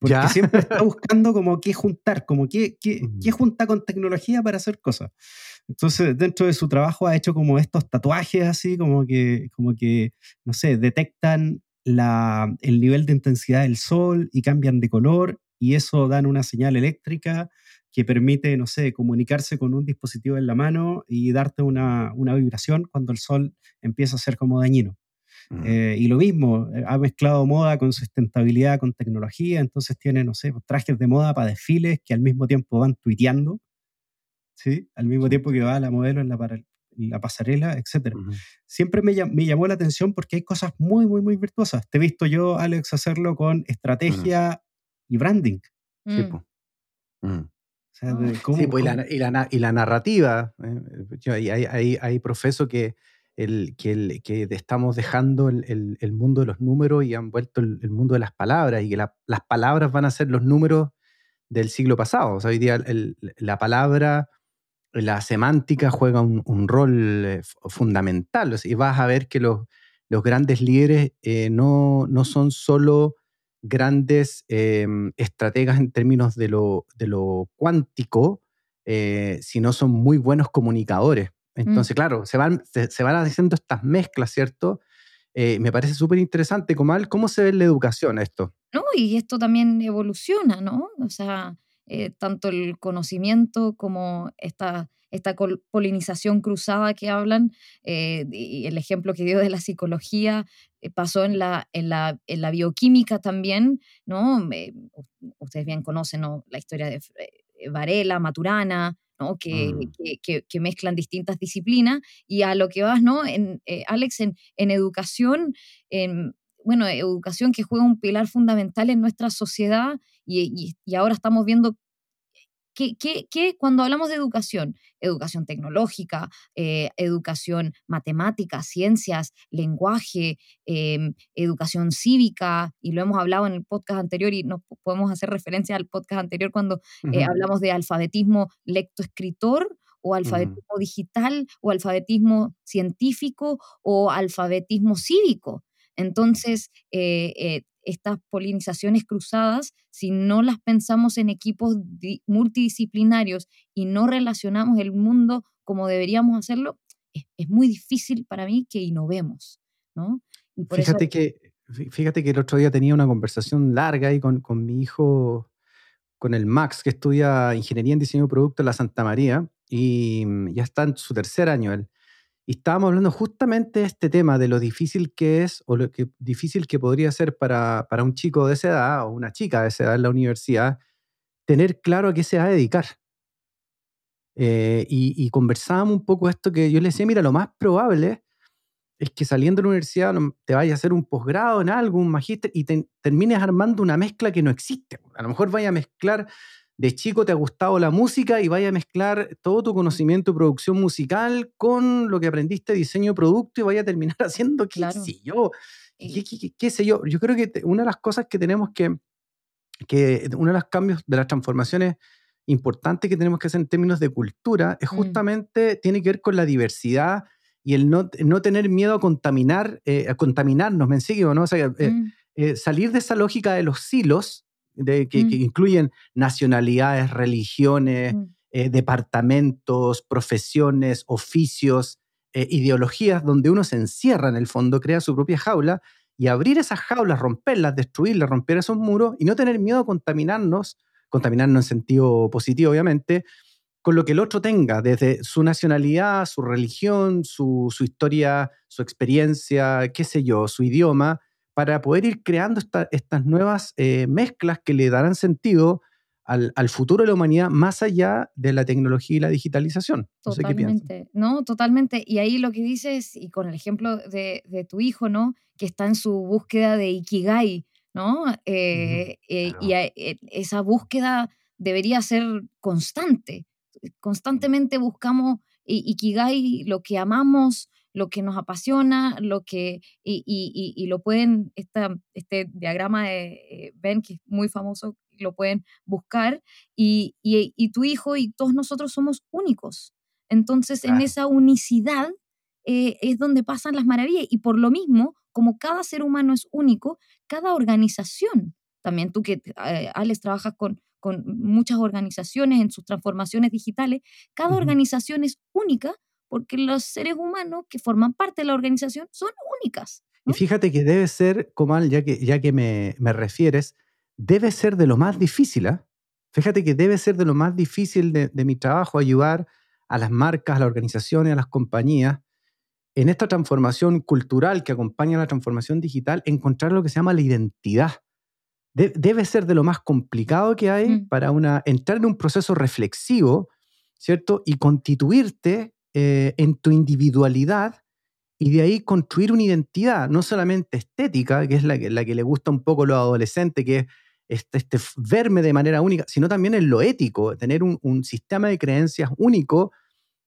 Porque siempre está <laughs> buscando como qué juntar, como qué, qué, qué, junta con tecnología para hacer cosas. Entonces, dentro de su trabajo ha hecho como estos tatuajes así, como que, como que no sé, detectan la, el nivel de intensidad del sol y cambian de color y eso dan una señal eléctrica que permite, no sé, comunicarse con un dispositivo en la mano y darte una, una vibración cuando el sol empieza a ser como dañino. Eh, y lo mismo, eh, ha mezclado moda con sustentabilidad, con tecnología, entonces tiene, no sé, trajes de moda para desfiles que al mismo tiempo van tuiteando, ¿sí? Al mismo tiempo que va la modelo en la, la pasarela, etc. Siempre me, me, llamó la atención porque hay cosas muy, muy, muy virtuosas. Te he visto yo, Alex, hacerlo con estrategia y branding. Sí, pues. sí, pues, y, la, y, la, narrativa. ¿eh? hay, hay, hay, profeso que, el, que, estamos dejando el, mundo de los números y han vuelto el, mundo de las palabras y que las palabras van a ser los números del siglo pasado. O sea, hoy día la palabra, la semántica juega un, rol eh, fundamental y vas a ver que los, grandes líderes eh, no, no son solo grandes em, estrategas en términos de lo, de lo cuántico, eh, sino son muy buenos comunicadores. Mm. Entonces, claro, se van, se, van haciendo estas mezclas, ¿cierto? Eh, me parece súper interesante, Comal, ¿cómo se ve la educación esto? No, y esto también evoluciona, ¿no? O sea, eh, tanto el conocimiento como esta, esta polinización cruzada que hablan, eh, y el ejemplo que dio de la psicología eh, pasó en la, en, la, en la bioquímica también, ¿no? ustedes bien conocen la historia de Varela, Maturana, ¿no? Mm. Que, que, que, mezclan distintas disciplinas y a lo que vas, ¿no? En, Alex, en, en educación, en, bueno, educación que juega un pilar fundamental en nuestra sociedad y, y, ahora estamos viendo que, cuando hablamos de educación, educación tecnológica, eh, educación matemática, ciencias, lenguaje, em, educación cívica, y lo hemos hablado en el podcast anterior y nos podemos hacer referencia al podcast anterior cuando eh, hablamos de alfabetismo lectoescritor o alfabetismo digital o alfabetismo científico o alfabetismo cívico. Entonces, eh, eh, estas polinizaciones cruzadas, si no las pensamos en equipos multidisciplinarios y no relacionamos el mundo como deberíamos hacerlo, es, muy difícil para mí que innovemos. ¿no? fíjate, que, fíjate que el otro día tenía una conversación larga ahí con, con mi hijo, con el Max, que estudia Ingeniería en Diseño de Producto en la Santa María, y mm, ya está en su tercer año él. Y estábamos hablando justamente de este tema, de lo difícil que es o lo que, difícil que podría ser para, para un chico de esa edad o una chica de esa edad en la universidad tener claro a qué se va a dedicar. Eh, y, conversábamos un poco esto que yo le decía, mira, lo más probable es que saliendo de la universidad te vayas a hacer un posgrado en algo, un magíster, y termines armando una mezcla que no existe. A lo mejor vaya a mezclar de chico te ha gustado la música y vaya a mezclar todo tu conocimiento de producción musical con lo que aprendiste de diseño de producto y vaya a terminar <laughs> haciendo, qué sé yo, qué, sé yo. Yo creo que una de las cosas que tenemos que, que uno de los cambios de las transformaciones importantes que tenemos que hacer en términos de cultura es mm. justamente, tiene que ver con la diversidad y el no, no tener miedo a contaminar, eh, a contaminarnos, ¿me sigue o no? O sea, eh, mm. eh, salir de esa lógica de los silos de, que, mm. incluyen nacionalidades, religiones, mm. eh, departamentos, profesiones, oficios, eh, ideologías, donde uno se encierra en el fondo, crea su propia jaula y abrir esas jaulas, romperlas, destruirlas, romper esos muros y no tener miedo a contaminarnos, contaminarnos en sentido positivo, obviamente, con lo que el otro tenga, desde su nacionalidad, su religión, su, su historia, su experiencia, qué sé yo, su idioma, para poder ir creando estas nuevas eh, mezclas que le darán sentido al, futuro de la humanidad más allá de la tecnología y la digitalización. Totalmente, no, totalmente. Y ahí lo que dices, y con el ejemplo de, tu hijo, ¿no? Que está en su búsqueda de Ikigai, ¿no? Eh, eh, y esa búsqueda debería ser constante. Constantemente buscamos Ikigai, lo que amamos, lo que nos apasiona, lo que, y, y, y lo pueden, esta, este diagrama de Ben, que es muy famoso, lo pueden buscar, y, y, tu hijo y todos nosotros somos únicos. Entonces, en esa unicidad eh, es donde pasan las maravillas, y por lo mismo, como cada ser humano es único, cada organización, también tú que, eh, Alex, trabajas con, con muchas organizaciones en sus transformaciones digitales, cada organización es única porque los seres humanos que forman parte de la organización son únicas. Y fíjate que debe ser, Comal, ya que, ya que me, me refieres, debe ser de lo más difícil. ¿eh? Fíjate que debe ser de lo más difícil de, de mi trabajo ayudar a las marcas, a las organizaciones, a las compañías en esta transformación cultural que acompaña a la transformación digital, encontrar lo que se llama la identidad. debe ser de lo más complicado que hay mm. para una, entrar en un proceso reflexivo, ¿cierto? Y constituirte eh, en tu individualidad y de ahí construir una identidad, no solamente estética, que es la que, la que le gusta un poco a los adolescentes, que es este, este, verme de manera única, sino también en lo ético, tener un, un sistema de creencias único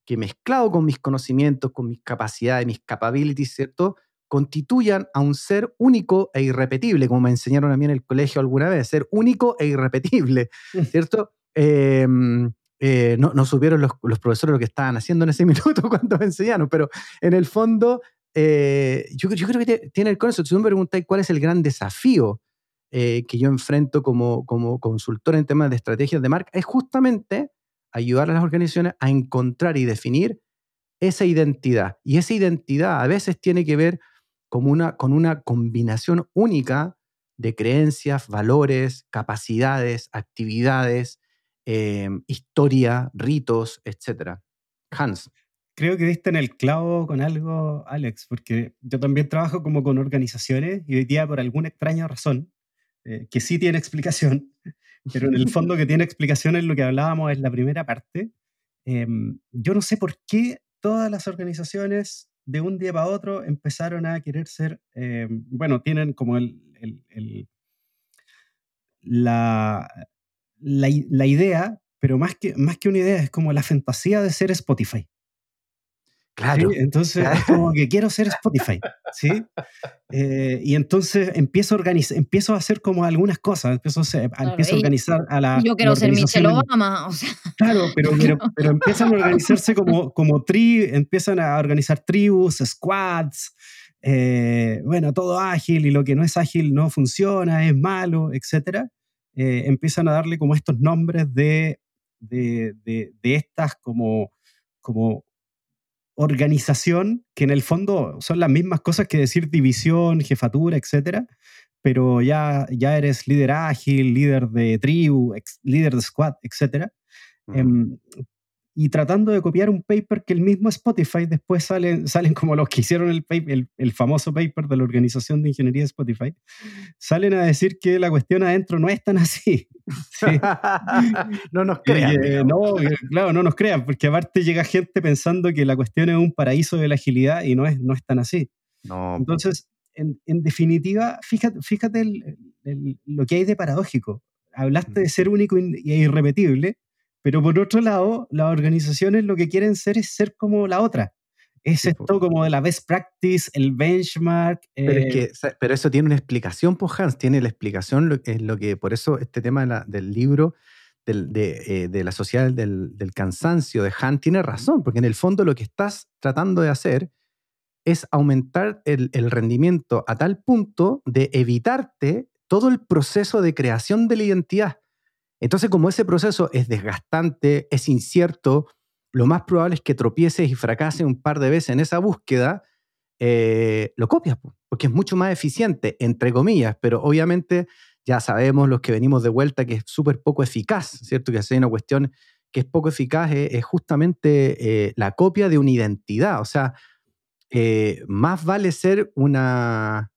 que mezclado con mis conocimientos, con mis capacidades, mis capabilities, ¿cierto? Constituyan a un ser único e irrepetible, como me enseñaron a mí en el colegio alguna vez, ser único e irrepetible, mm. ¿cierto? Em, eh, no, no, supieron los, profesores lo que estaban haciendo en ese <laughs> minuto cuando me enseñaron, pero en el fondo, eh, yo, creo que tiene el concepto. Si me preguntáis cuál es el gran desafío eh, que yo enfrento como, como consultor en temas de estrategias de marca, es justamente ayudar a las organizaciones a encontrar y definir esa identidad. Y esa identidad a veces tiene que ver con una, con una combinación única de creencias, valores, capacidades, actividades, em, historia, ritos, etc. Hans. Creo que diste en el clavo con algo, Alex, porque yo también trabajo como con organizaciones y hoy día por alguna extraña razón, eh, que sí tiene explicación, <laughs> pero en el <laughs> fondo que tiene explicación en lo que hablábamos en la primera parte. Em, yo no sé por qué todas las organizaciones de un día para otro empezaron a querer ser, em, bueno, tienen como el, la, la, idea, pero más que, más que una idea, es como la fantasía de ser Spotify. Claro. Entonces, es como que quiero ser Spotify, ¿sí? Eh, y entonces empiezo a, organizar, empiezo a hacer como algunas cosas, empiezo a, empiezo a organizar a la. Yo quiero ser Michelle Obama, o sea. Claro, pero, <laughs> pero, empiezan a organizarse como, como tri, empiezan a organizar tribus, squads, eh, bueno, todo ágil y lo que no es ágil no funciona, es malo, etc. Eh, empiezan a darle como estos nombres de, de, de, de estas como, como organización, que en el fondo son las mismas cosas que decir división, jefatura, etcétera, pero ya, ya eres líder ágil, líder de tribu, líder de squad, etcétera y tratando de copiar un paper que el mismo Spotify después salen, salen como los que hicieron el, paper, el, famoso paper de la Organización de Ingeniería de Spotify, salen a decir que la cuestión adentro no es tan así. <laughs> <laughs> no nos crean. no, claro, no nos crean, porque aparte llega gente pensando que la cuestión es un paraíso de la agilidad y no es, no es tan así. No. Entonces, en, en definitiva, fíjate, fíjate lo que hay de paradójico. Hablaste mm. de ser único e irrepetible, pero por otro lado, las organizaciones lo que quieren ser es ser como la otra. Es esto como de la best practice, el benchmark. Pero, eh pero eso tiene una explicación, pues Hans, tiene la explicación, lo, es lo que, por eso este tema del libro de, eh, de, la sociedad del, del, cansancio de Hans tiene razón, porque en el fondo lo que estás tratando de hacer es aumentar el, el rendimiento a tal punto de evitarte todo el proceso de creación de la identidad. Entonces, como ese proceso es desgastante, es incierto, lo más probable es que tropieces y fracases un par de veces en esa búsqueda, eh, lo copias, porque es mucho más eficiente, entre comillas, pero obviamente ya sabemos los que venimos de vuelta que es súper poco eficaz, ¿cierto? Que hay una cuestión que es poco eficaz, es, justamente eh, la copia de una identidad, o sea, eh, más vale ser una,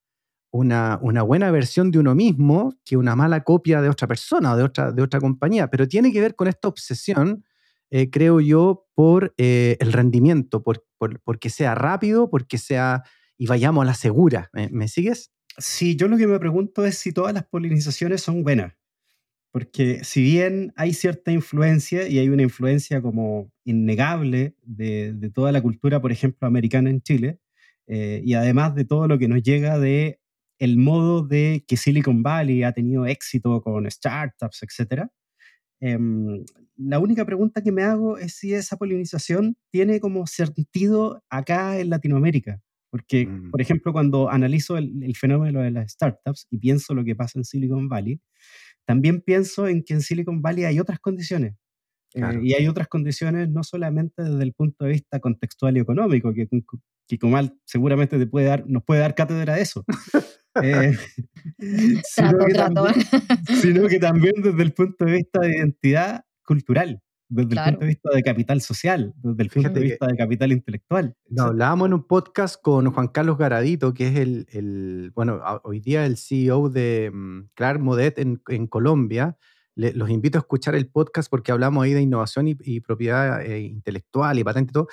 una, buena versión de uno mismo que una mala copia de otra persona o de otra, de otra compañía. Pero tiene que ver con esta obsesión, eh, creo yo, por eh, el rendimiento, por, porque sea rápido, porque sea y vayamos a la segura. ¿Me, sigues? Sí, yo lo que me pregunto es si todas las polinizaciones son buenas. Porque si bien hay cierta influencia, y hay una influencia como innegable de, toda la cultura, por ejemplo, americana en Chile, eh, y además de todo lo que nos llega de el modo de que Silicon Valley ha tenido éxito con startups, etc. Em, la única pregunta que me hago es si esa polinización tiene como sentido acá en Latinoamérica. Porque, mm. por ejemplo, cuando analizo el, fenómeno de las startups y pienso lo que pasa en Silicon Valley, también pienso en que en Silicon Valley hay otras condiciones. Eh, y hay otras condiciones no solamente desde el punto de vista contextual y económico, que, que Comal seguramente te puede dar, nos puede dar cátedra de eso, Eh, <laughs> <laughs> sino, que También, <laughs> sino, que también, desde el punto de vista de identidad cultural, desde el punto de vista de capital social, desde el punto de vista de capital intelectual. No, hablábamos en un podcast con Juan Carlos Garadito, que es el, el bueno, hoy día el CEO de mm, Clark Modet en, en Colombia. los invito a escuchar el podcast porque hablamos ahí de innovación y, propiedad eh, intelectual y patente y todo.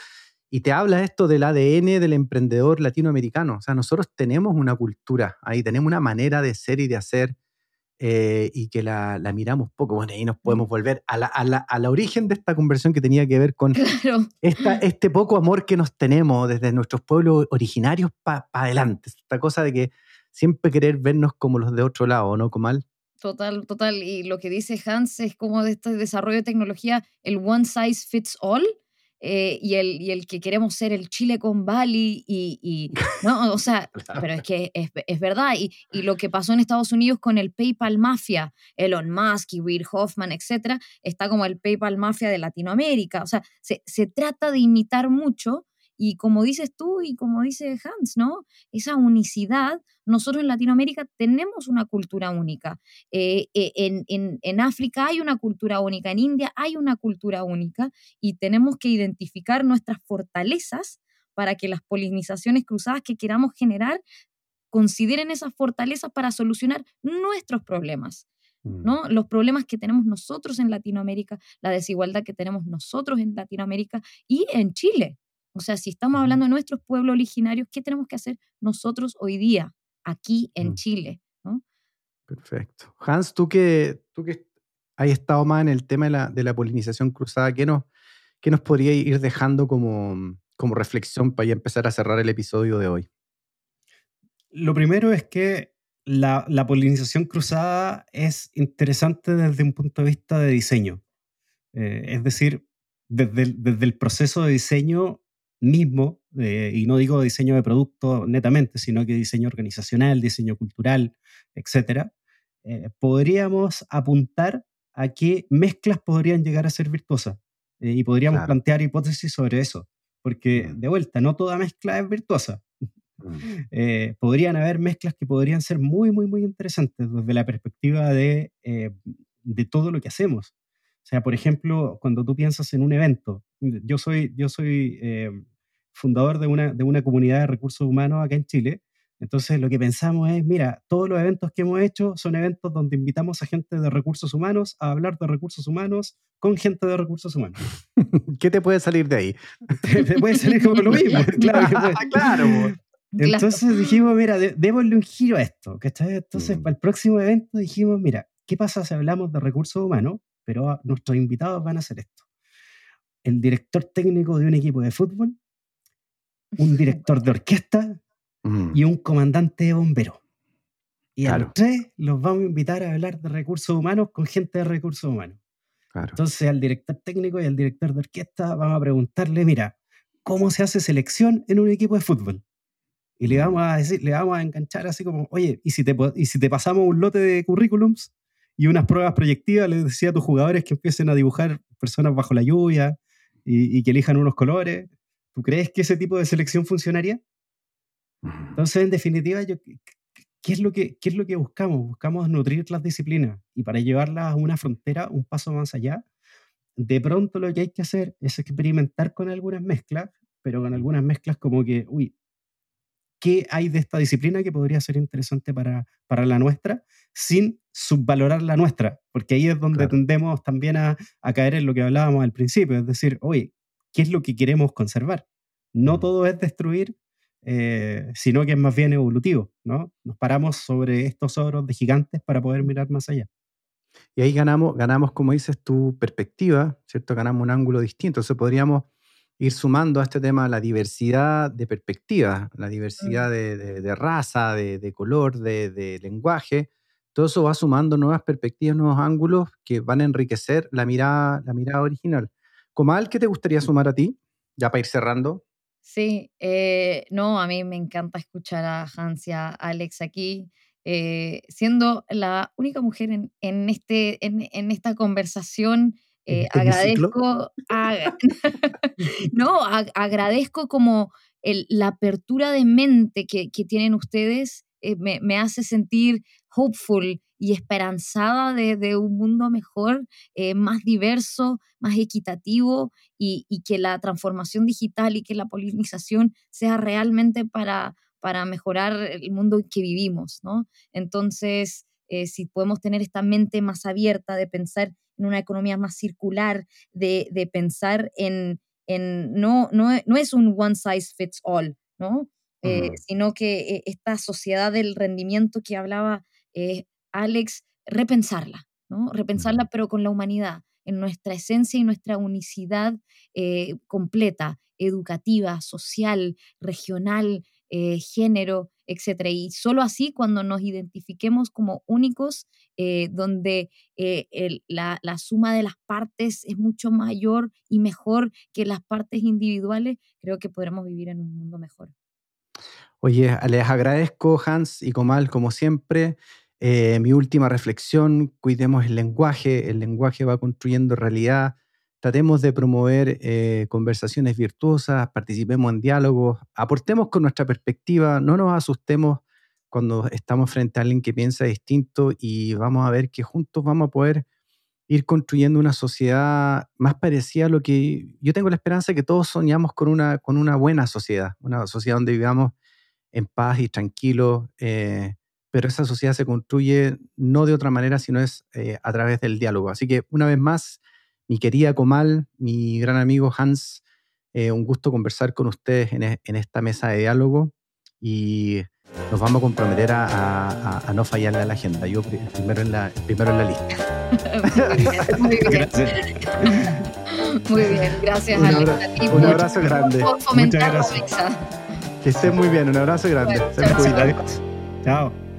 Y te habla esto del ADN del emprendedor latinoamericano. O sea, nosotros tenemos una cultura ahí, tenemos una manera de ser y de hacer eh, y que la, miramos poco. Bueno, ahí nos mm. podemos volver a la, a, la, a la, origen de esta conversión que tenía que ver con esta, este poco amor que nos tenemos desde nuestros pueblos originarios para adelante. Esta cosa de que siempre querer vernos como los de otro lado, ¿no, Comal? Total, total. Y lo que dice Hans es como de este desarrollo de tecnología, el one size fits all eh, y, el, y el que queremos ser el Chile con Bali y, no, o sea, <laughs> pero es que es, es verdad y, y, lo que pasó en Estados Unidos con el PayPal Mafia, Elon Musk y Reid Hoffman, etcétera, está como el PayPal Mafia de Latinoamérica, o sea, se, se trata de imitar mucho y como dices tú y como dice Hans, ¿no? Esa unicidad, nosotros en Latinoamérica tenemos una cultura única. Eh, eh, en, en, en, África hay una cultura única, en India hay una cultura única y tenemos que identificar nuestras fortalezas para que las polinizaciones cruzadas que queramos generar consideren esas fortalezas para solucionar nuestros problemas. ¿no? Mm. Los problemas que tenemos nosotros en Latinoamérica, la desigualdad que tenemos nosotros en Latinoamérica y en Chile. O sea, si estamos hablando de nuestros pueblos originarios, ¿qué tenemos que hacer nosotros hoy día, aquí en mm. Chile? Perfecto. Hans, tú que, tú que has estado más en el tema de la, de la polinización cruzada, ¿qué nos, qué nos podría ir dejando como, como reflexión para ya empezar a cerrar el episodio de hoy? Lo primero es que la, la, polinización cruzada es interesante desde un punto de vista de diseño. Eh, es decir, desde desde el, proceso de diseño mismo, eh, y no digo diseño de producto netamente, sino que diseño organizacional, diseño cultural, etcétera, eh, podríamos apuntar a qué mezclas podrían llegar a ser virtuosas eh, y podríamos plantear hipótesis sobre eso, porque mm. de vuelta, no toda mezcla es virtuosa. Mm. <laughs> podrían haber mezclas que podrían ser muy, muy, muy interesantes desde la perspectiva de, de todo lo que hacemos. O sea, por ejemplo, cuando tú piensas en un evento, yo soy, yo soy fundador de una, de una comunidad de recursos humanos acá en Chile. Entonces lo que pensamos es, mira, todos los eventos que hemos hecho son eventos donde invitamos a gente de recursos humanos a hablar de recursos humanos con gente de recursos humanos. <laughs> ¿Qué te puede salir de ahí? <laughs> te puede salir como lo <laughs> mismo, claro. claro. Entonces dijimos, mira, démosle un giro a esto. Entonces, mm. para el próximo evento dijimos, mira, ¿qué pasa si hablamos de recursos humanos? Pero nuestros invitados van a hacer esto. El director técnico de un equipo de fútbol un <laughs> director de orquesta mm. y un comandante de bomberos. Y a los tres los vamos a invitar a hablar de recursos humanos con gente de recursos humanos. Entonces al director técnico y al director de orquesta vamos a preguntarle, mira, ¿cómo se hace selección en un equipo de fútbol? Y le mm. vamos a decir, le vamos a enganchar así como, oye, ¿y si te, y si te pasamos un lote de currículums y unas pruebas proyectivas, le decía a tus jugadores que empiecen a dibujar personas bajo la lluvia y, y que elijan unos colores? ¿Tú crees que ese tipo de selección funcionaría? Entonces, en definitiva, yo, ¿qué, es lo que, ¿qué es lo que buscamos? Buscamos nutrir las disciplinas y para llevarlas a una frontera un paso más allá, de pronto lo que hay que hacer es experimentar con algunas mezclas, pero con algunas mezclas como que, uy, ¿qué hay de esta disciplina que podría ser interesante para, para la nuestra sin subvalorar la nuestra? Porque ahí es donde tendemos también a, a, caer en lo que hablábamos al principio, es decir, oye, qué es lo que queremos conservar. No todo es destruir, eh, sino que es más bien evolutivo, ¿no? Nos paramos sobre estos oros de gigantes para poder mirar más allá. Y ahí ganamos, ganamos, como dices, tu perspectiva, ¿cierto? Ganamos un ángulo distinto. Entonces podríamos ir sumando a este tema la diversidad de perspectivas, la diversidad de, raza, de, color, de, lenguaje. Todo eso va sumando nuevas perspectivas, nuevos ángulos que van a enriquecer la mirada, la mirada original. Comal, ¿qué te gustaría sumar a ti? Ya para ir cerrando. Sí, eh, no, a mí me encanta escuchar a Hans y a Alex aquí, eh, siendo la única mujer en, este, en, esta conversación. Eh, ¿Este agradezco, <laughs> <laughs> no, agradezco como la apertura de mente que, tienen ustedes me, hace sentir hopeful y esperanzada de, un mundo mejor, eh, más diverso, más equitativo y, que la transformación digital y que la polinización sea realmente para, para mejorar el mundo en que vivimos, ¿no? Entonces, eh, si podemos tener esta mente más abierta de pensar en una economía más circular, de, de pensar en, en no, no, no, es un one size fits all, ¿no? Eh, sino que eh, esta sociedad del rendimiento que hablaba eh, Alex, repensarla, ¿no? Repensarla pero con la humanidad, en nuestra esencia y nuestra unicidad completa, educativa, social, regional, género, etc. Y solo así cuando nos identifiquemos como únicos, donde la, la, suma de las partes es mucho mayor y mejor que las partes individuales, creo que podremos vivir en un mundo mejor. Oye, les agradezco, Hans y Comal, como siempre. Eh, mi última reflexión, cuidemos el lenguaje, el lenguaje va construyendo realidad, tratemos de promover eh, conversaciones virtuosas, participemos en diálogos, aportemos con nuestra perspectiva, no nos asustemos cuando estamos frente a alguien que piensa distinto y vamos a ver que juntos vamos a poder ir construyendo una sociedad más parecida a lo que yo tengo la esperanza de que todos soñamos con una, con una buena sociedad, una sociedad donde vivamos en paz y tranquilo, eh, pero esa sociedad se construye no de otra manera, sino es eh, a través del diálogo. Así que una vez más, mi querida Comal, mi gran amigo Hans, eh, un gusto conversar con ustedes en, e, en, esta mesa de diálogo y nos vamos a comprometer a, a, no fallarle a la agenda. Yo primero en la, primero en la lista. <laughs> muy bien, gracias. Muy bien, gracias. Un, un abrazo grande. Muchas gracias. Que estén muy bien, un abrazo grande. chao. chao.